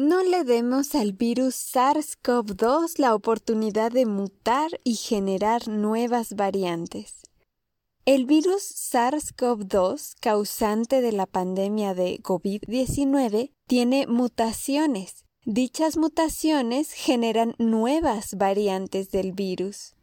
no le demos al virus SARS-CoV-2 la oportunidad de mutar y generar nuevas variantes. El virus SARS-CoV-2, causante de la pandemia de COVID-19, tiene mutaciones. Dichas mutaciones generan nuevas variantes del virus.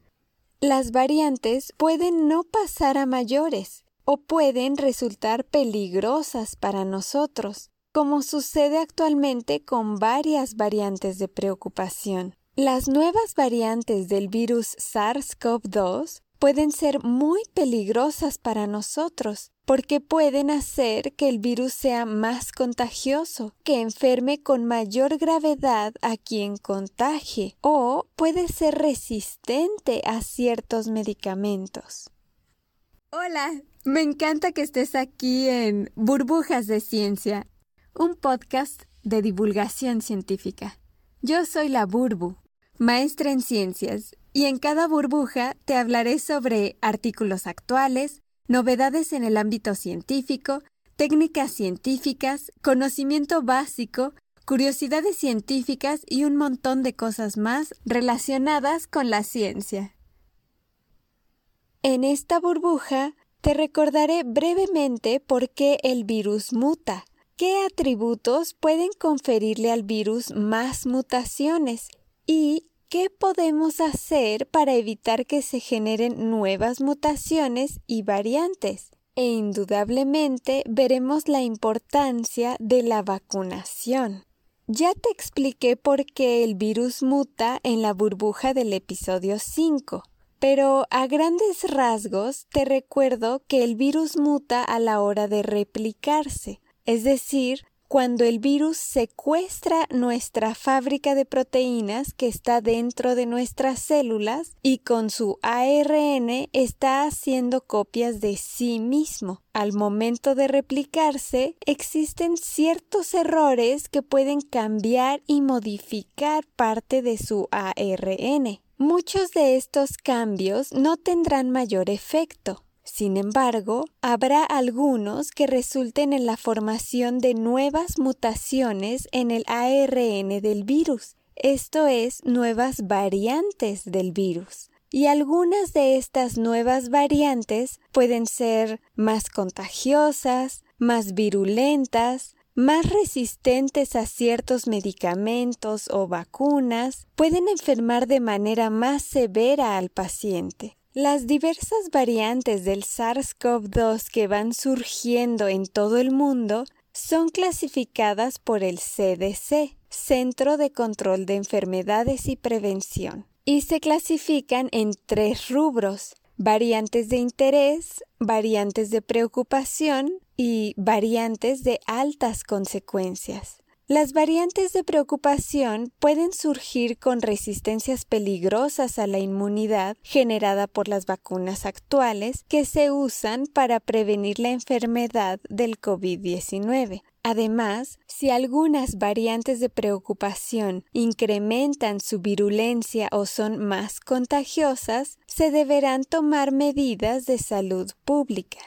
Las variantes pueden no pasar a mayores o pueden resultar peligrosas para nosotros, como sucede actualmente con varias variantes de preocupación. Las nuevas variantes del virus SARS-CoV-2 pueden ser muy peligrosas para nosotros porque pueden hacer que el virus sea más contagioso, que enferme con mayor gravedad a quien contagie o puede ser resistente a ciertos medicamentos. Hola, me encanta que estés aquí en Burbujas de Ciencia, un podcast de divulgación científica. Yo soy la Burbu, maestra en ciencias, y en cada burbuja te hablaré sobre artículos actuales, novedades en el ámbito científico, técnicas científicas, conocimiento básico, curiosidades científicas y un montón de cosas más relacionadas con la ciencia. En esta burbuja te recordaré brevemente por qué el virus muta, qué atributos pueden conferirle al virus más mutaciones y ¿Qué podemos hacer para evitar que se generen nuevas mutaciones y variantes? E indudablemente veremos la importancia de la vacunación. Ya te expliqué por qué el virus muta en la burbuja del episodio 5, pero a grandes rasgos te recuerdo que el virus muta a la hora de replicarse, es decir, cuando el virus secuestra nuestra fábrica de proteínas que está dentro de nuestras células y con su ARN está haciendo copias de sí mismo. Al momento de replicarse, existen ciertos errores que pueden cambiar y modificar parte de su ARN. Muchos de estos cambios no tendrán mayor efecto, sin embargo, habrá algunos que resulten en la formación de nuevas mutaciones en el ARN del virus, esto es, nuevas variantes del virus. Y algunas de estas nuevas variantes pueden ser más contagiosas, más virulentas, más resistentes a ciertos medicamentos o vacunas, pueden enfermar de manera más severa al paciente. Las diversas variantes del SARS-CoV-2 que van surgiendo en todo el mundo son clasificadas por el CDC, Centro de Control de Enfermedades y Prevención, y se clasifican en tres rubros, variantes de interés, variantes de preocupación y variantes de altas consecuencias. Las variantes de preocupación pueden surgir con resistencias peligrosas a la inmunidad generada por las vacunas actuales que se usan para prevenir la enfermedad del COVID-19. Además, si algunas variantes de preocupación incrementan su virulencia o son más contagiosas, se deberán tomar medidas de salud pública.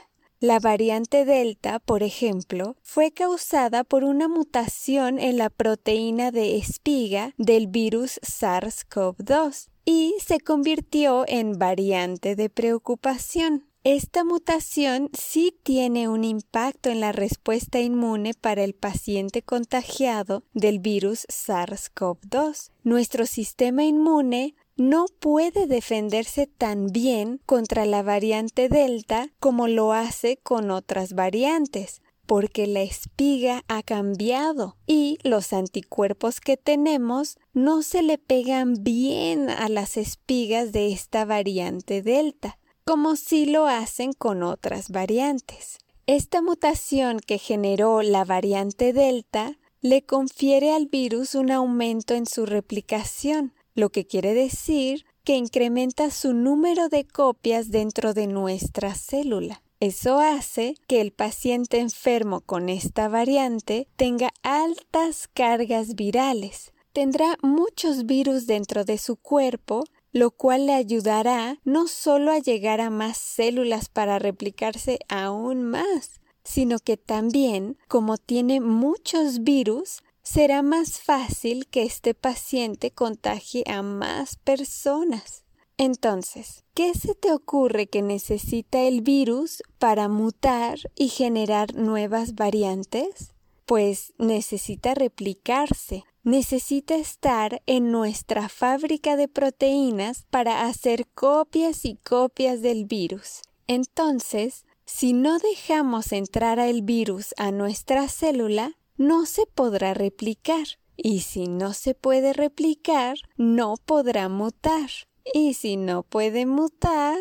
La variante Delta, por ejemplo, fue causada por una mutación en la proteína de espiga del virus SARS-CoV-2 y se convirtió en variante de preocupación. Esta mutación sí tiene un impacto en la respuesta inmune para el paciente contagiado del virus SARS-CoV-2. Nuestro sistema inmune no puede defenderse tan bien contra la variante Delta como lo hace con otras variantes, porque la espiga ha cambiado y los anticuerpos que tenemos no se le pegan bien a las espigas de esta variante Delta, como si lo hacen con otras variantes. Esta mutación que generó la variante Delta le confiere al virus un aumento en su replicación, lo que quiere decir que incrementa su número de copias dentro de nuestra célula. Eso hace que el paciente enfermo con esta variante tenga altas cargas virales. Tendrá muchos virus dentro de su cuerpo, lo cual le ayudará no solo a llegar a más células para replicarse aún más, sino que también, como tiene muchos virus, será más fácil que este paciente contagie a más personas. Entonces, ¿qué se te ocurre que necesita el virus para mutar y generar nuevas variantes? Pues necesita replicarse, necesita estar en nuestra fábrica de proteínas para hacer copias y copias del virus. Entonces, si no dejamos entrar al virus a nuestra célula, no se podrá replicar. Y si no se puede replicar, no podrá mutar. Y si no puede mutar,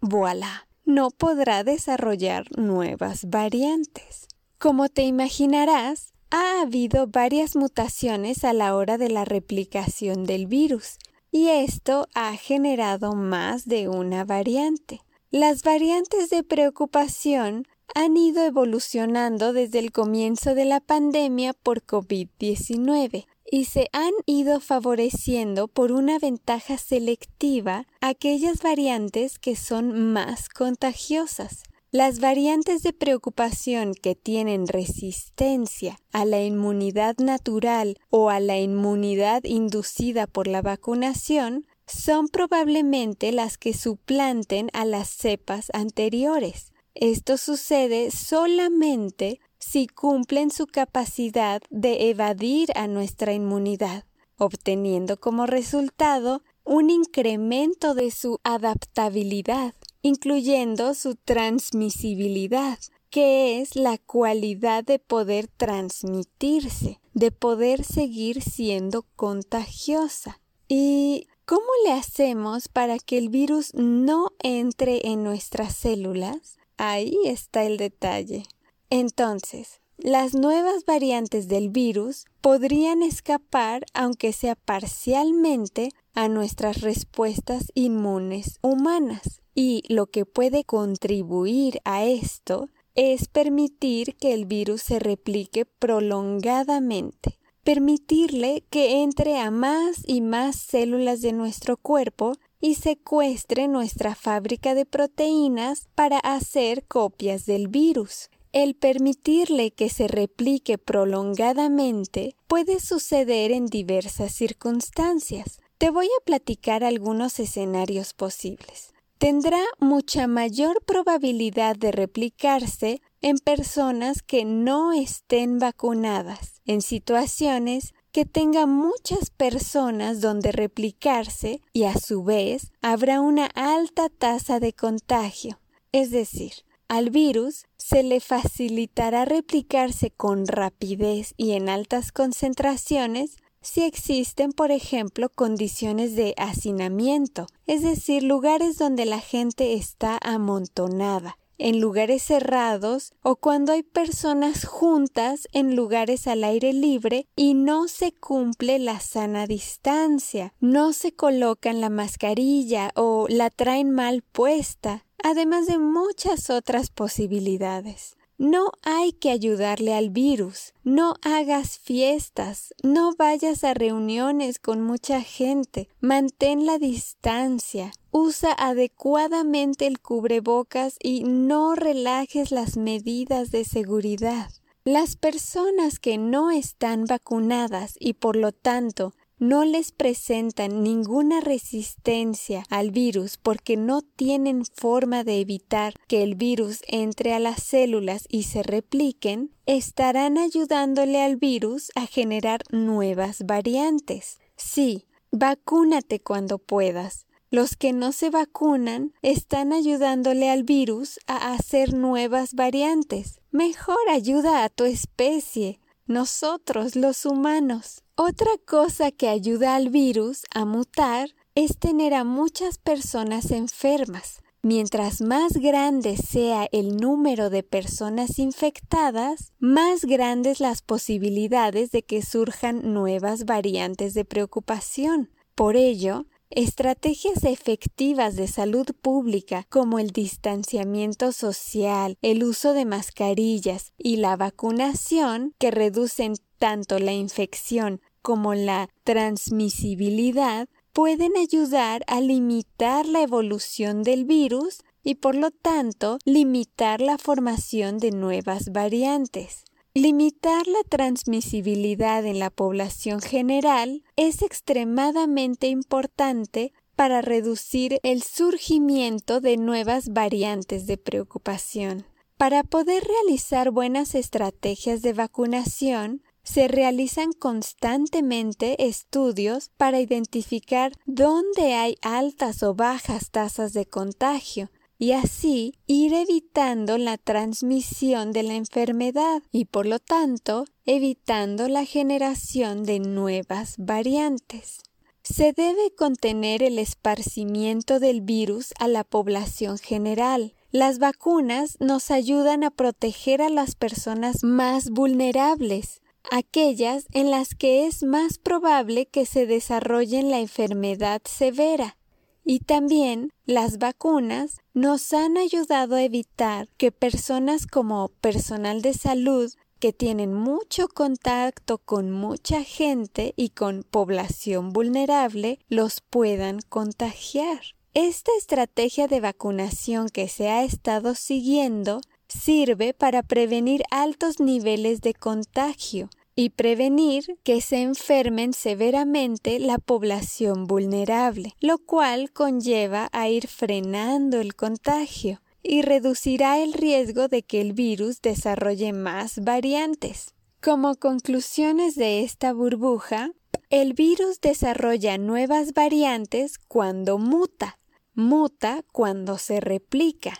voilà, no podrá desarrollar nuevas variantes. Como te imaginarás, ha habido varias mutaciones a la hora de la replicación del virus, y esto ha generado más de una variante. Las variantes de preocupación han ido evolucionando desde el comienzo de la pandemia por COVID-19 y se han ido favoreciendo por una ventaja selectiva aquellas variantes que son más contagiosas. Las variantes de preocupación que tienen resistencia a la inmunidad natural o a la inmunidad inducida por la vacunación son probablemente las que suplanten a las cepas anteriores. Esto sucede solamente si cumplen su capacidad de evadir a nuestra inmunidad, obteniendo como resultado un incremento de su adaptabilidad, incluyendo su transmisibilidad, que es la cualidad de poder transmitirse, de poder seguir siendo contagiosa. ¿Y cómo le hacemos para que el virus no entre en nuestras células? Ahí está el detalle. Entonces, las nuevas variantes del virus podrían escapar, aunque sea parcialmente, a nuestras respuestas inmunes humanas. Y lo que puede contribuir a esto es permitir que el virus se replique prolongadamente, permitirle que entre a más y más células de nuestro cuerpo y secuestre nuestra fábrica de proteínas para hacer copias del virus. El permitirle que se replique prolongadamente puede suceder en diversas circunstancias. Te voy a platicar algunos escenarios posibles. Tendrá mucha mayor probabilidad de replicarse en personas que no estén vacunadas, en situaciones que tenga muchas personas donde replicarse y a su vez habrá una alta tasa de contagio. Es decir, al virus se le facilitará replicarse con rapidez y en altas concentraciones si existen, por ejemplo, condiciones de hacinamiento, es decir, lugares donde la gente está amontonada, en lugares cerrados o cuando hay personas juntas en lugares al aire libre y no se cumple la sana distancia, no se colocan la mascarilla o la traen mal puesta, además de muchas otras posibilidades. No hay que ayudarle al virus. No hagas fiestas. No vayas a reuniones con mucha gente. Mantén la distancia. Usa adecuadamente el cubrebocas y no relajes las medidas de seguridad. Las personas que no están vacunadas y por lo tanto no les presentan ninguna resistencia al virus porque no tienen forma de evitar que el virus entre a las células y se repliquen, estarán ayudándole al virus a generar nuevas variantes. Sí, vacúnate cuando puedas. Los que no se vacunan están ayudándole al virus a hacer nuevas variantes. Mejor ayuda a tu especie, nosotros los humanos. Otra cosa que ayuda al virus a mutar es tener a muchas personas enfermas. Mientras más grande sea el número de personas infectadas, más grandes las posibilidades de que surjan nuevas variantes de preocupación. Por ello, Estrategias efectivas de salud pública como el distanciamiento social, el uso de mascarillas y la vacunación, que reducen tanto la infección como la transmisibilidad, pueden ayudar a limitar la evolución del virus y por lo tanto limitar la formación de nuevas variantes. Limitar la transmisibilidad en la población general es extremadamente importante para reducir el surgimiento de nuevas variantes de preocupación. Para poder realizar buenas estrategias de vacunación, se realizan constantemente estudios para identificar dónde hay altas o bajas tasas de contagio y así ir evitando la transmisión de la enfermedad y por lo tanto evitando la generación de nuevas variantes. Se debe contener el esparcimiento del virus a la población general. Las vacunas nos ayudan a proteger a las personas más vulnerables, aquellas en las que es más probable que se desarrolle la enfermedad severa. Y también las vacunas nos han ayudado a evitar que personas como personal de salud que tienen mucho contacto con mucha gente y con población vulnerable los puedan contagiar. Esta estrategia de vacunación que se ha estado siguiendo sirve para prevenir altos niveles de contagio y prevenir que se enfermen severamente la población vulnerable, lo cual conlleva a ir frenando el contagio y reducirá el riesgo de que el virus desarrolle más variantes. Como conclusiones de esta burbuja, el virus desarrolla nuevas variantes cuando muta, muta cuando se replica,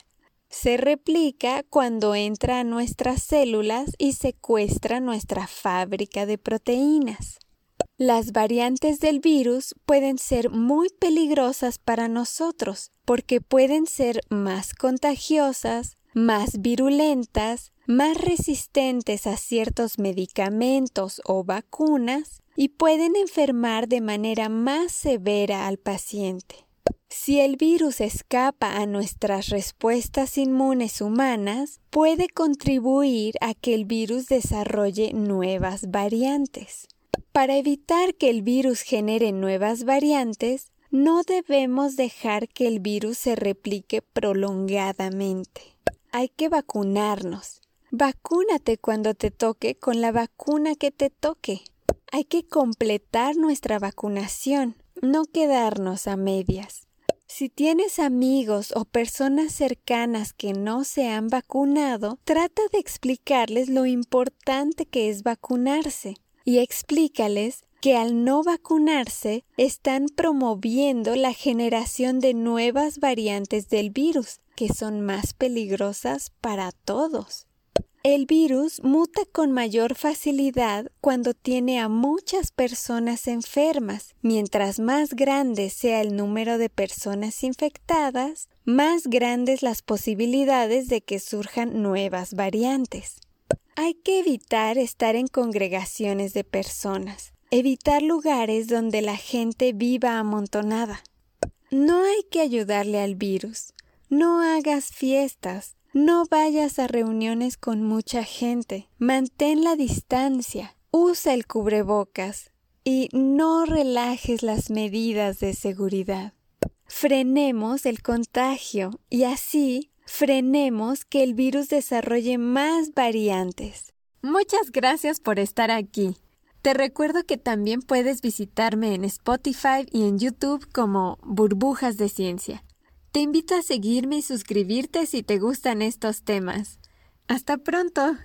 se replica cuando entra a nuestras células y secuestra nuestra fábrica de proteínas. Las variantes del virus pueden ser muy peligrosas para nosotros porque pueden ser más contagiosas, más virulentas, más resistentes a ciertos medicamentos o vacunas y pueden enfermar de manera más severa al paciente. Si el virus escapa a nuestras respuestas inmunes humanas, puede contribuir a que el virus desarrolle nuevas variantes. Para evitar que el virus genere nuevas variantes, no debemos dejar que el virus se replique prolongadamente. Hay que vacunarnos. Vacúnate cuando te toque con la vacuna que te toque. Hay que completar nuestra vacunación, no quedarnos a medias. Si tienes amigos o personas cercanas que no se han vacunado, trata de explicarles lo importante que es vacunarse y explícales que al no vacunarse están promoviendo la generación de nuevas variantes del virus que son más peligrosas para todos. El virus muta con mayor facilidad cuando tiene a muchas personas enfermas. Mientras más grande sea el número de personas infectadas, más grandes las posibilidades de que surjan nuevas variantes. Hay que evitar estar en congregaciones de personas, evitar lugares donde la gente viva amontonada. No hay que ayudarle al virus. No hagas fiestas. No vayas a reuniones con mucha gente. Mantén la distancia. Usa el cubrebocas. Y no relajes las medidas de seguridad. Frenemos el contagio y así frenemos que el virus desarrolle más variantes. Muchas gracias por estar aquí. Te recuerdo que también puedes visitarme en Spotify y en YouTube como Burbujas de Ciencia. Te invito a seguirme y suscribirte si te gustan estos temas. Hasta pronto.